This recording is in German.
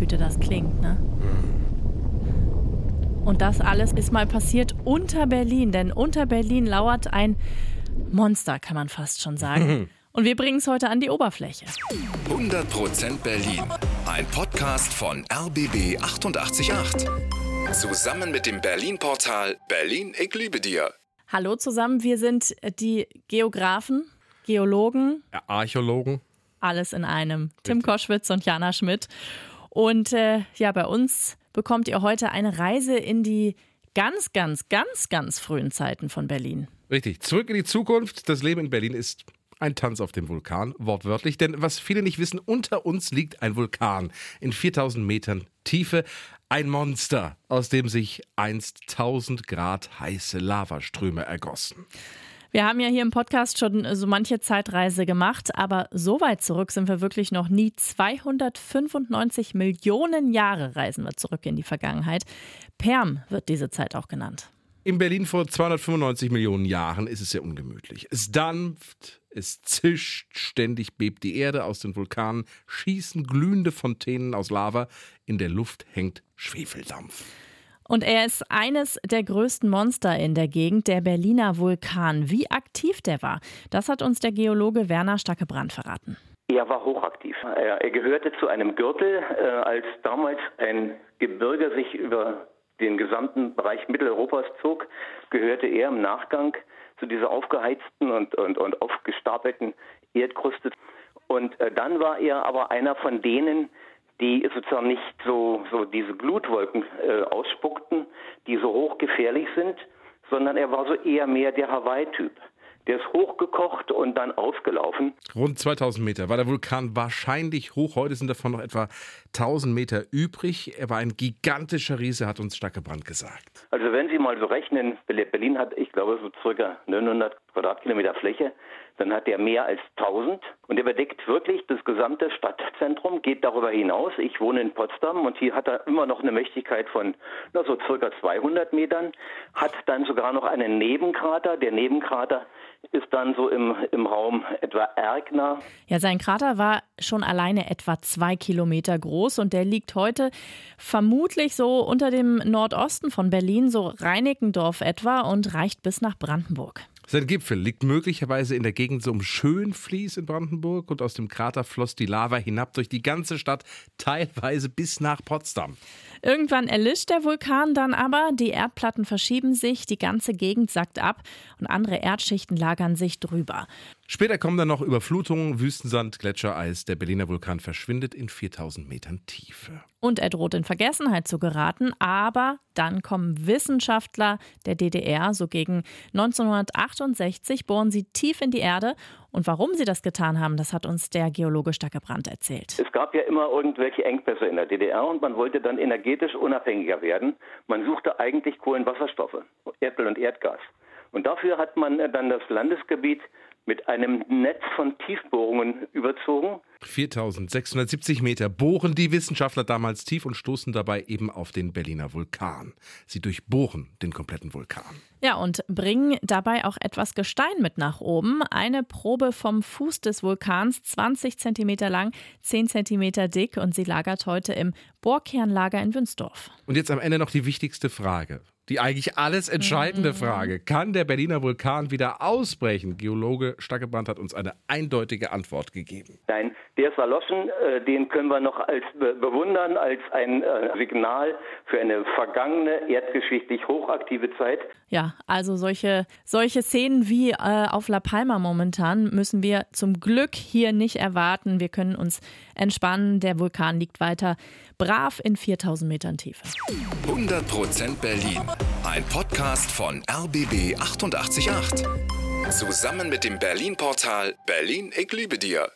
Güte das klingt, ne? Und das alles ist mal passiert unter Berlin, denn unter Berlin lauert ein Monster, kann man fast schon sagen. Und wir bringen es heute an die Oberfläche. 100% Berlin. Ein Podcast von RBB 888. Zusammen mit dem Berlin-Portal Berlin, ich liebe dir. Hallo zusammen, wir sind die Geografen, Geologen, Ja, Archäologen. alles in einem. Tim Koschwitz und Jana Schmidt. Und äh, ja, bei uns bekommt ihr heute eine Reise in die ganz, ganz, ganz, ganz frühen Zeiten von Berlin. Richtig, zurück in die Zukunft. Das Leben in Berlin ist ein Tanz auf dem Vulkan, wortwörtlich. Denn was viele nicht wissen, unter uns liegt ein Vulkan in 4000 Metern Tiefe. Ein Monster, aus dem sich einst 1000 Grad heiße Lavaströme ergossen. Wir haben ja hier im Podcast schon so manche Zeitreise gemacht, aber so weit zurück sind wir wirklich noch nie. 295 Millionen Jahre reisen wir zurück in die Vergangenheit. Perm wird diese Zeit auch genannt. In Berlin vor 295 Millionen Jahren ist es sehr ungemütlich. Es dampft, es zischt, ständig bebt die Erde aus den Vulkanen, schießen glühende Fontänen aus Lava, in der Luft hängt Schwefeldampf. Und er ist eines der größten Monster in der Gegend, der Berliner Vulkan. Wie aktiv der war, das hat uns der Geologe Werner Stackebrand verraten. Er war hochaktiv. Er, er gehörte zu einem Gürtel, äh, als damals ein Gebirge sich über den gesamten Bereich Mitteleuropas zog, gehörte er im Nachgang zu dieser aufgeheizten und, und, und aufgestapelten Erdkruste. Und äh, dann war er aber einer von denen, die sozusagen nicht so, so diese Glutwolken äh, ausspuckten, die so hochgefährlich sind, sondern er war so eher mehr der Hawaii-Typ. Der ist hochgekocht und dann ausgelaufen. Rund 2000 Meter war der Vulkan wahrscheinlich hoch. Heute sind davon noch etwa 1000 Meter übrig. Er war ein gigantischer Riese, hat uns Stackebrand gesagt. Also wenn Sie mal so rechnen, Berlin hat, ich glaube, so circa 900 Quadratkilometer Fläche, dann hat er mehr als 1000 und er bedeckt wirklich das gesamte Stadtzentrum, geht darüber hinaus. Ich wohne in Potsdam und hier hat er immer noch eine Mächtigkeit von na, so circa 200 Metern, hat dann sogar noch einen Nebenkrater. Der Nebenkrater ist dann so im, im Raum etwa Erkner. Ja, sein Krater war schon alleine etwa zwei Kilometer groß und der liegt heute vermutlich so unter dem Nordosten von Berlin, so Reinickendorf etwa und reicht bis nach Brandenburg. Sein Gipfel liegt möglicherweise in der Gegend so um Schönfließ in Brandenburg und aus dem Krater floss die Lava hinab durch die ganze Stadt, teilweise bis nach Potsdam. Irgendwann erlischt der Vulkan dann aber, die Erdplatten verschieben sich, die ganze Gegend sackt ab und andere Erdschichten lagern sich drüber. Später kommen dann noch Überflutungen, Wüstensand, Gletschereis. Der Berliner Vulkan verschwindet in 4000 Metern Tiefe. Und er droht in Vergessenheit zu geraten, aber dann kommen Wissenschaftler der DDR, so gegen 1968 bohren sie tief in die Erde. Und warum sie das getan haben, das hat uns der Geologe Stackebrand erzählt. Es gab ja immer irgendwelche Engpässe in der DDR und man wollte dann energetisch unabhängiger werden. Man suchte eigentlich Kohlenwasserstoffe, Erdöl und Erdgas. Und dafür hat man dann das Landesgebiet mit einem Netz von Tiefbohrungen überzogen. 4670 Meter bohren die Wissenschaftler damals tief und stoßen dabei eben auf den Berliner Vulkan. Sie durchbohren den kompletten Vulkan. Ja, und bringen dabei auch etwas Gestein mit nach oben. Eine Probe vom Fuß des Vulkans, 20 Zentimeter lang, 10 Zentimeter dick und sie lagert heute im Bohrkernlager in Wünsdorf. Und jetzt am Ende noch die wichtigste Frage. Die eigentlich alles entscheidende Frage. Kann der Berliner Vulkan wieder ausbrechen? Geologe Stackebrand hat uns eine eindeutige Antwort gegeben. Nein, der ist erloschen, äh, den können wir noch als be bewundern, als ein äh, Signal für eine vergangene, erdgeschichtlich hochaktive Zeit. Ja, also solche, solche Szenen wie äh, auf La Palma momentan müssen wir zum Glück hier nicht erwarten. Wir können uns entspannen. Der Vulkan liegt weiter brav in 4000 Metern Tiefe. 100% Berlin. Ein Podcast von RBB 888. Zusammen mit dem Berlin-Portal Berlin, ich liebe dir.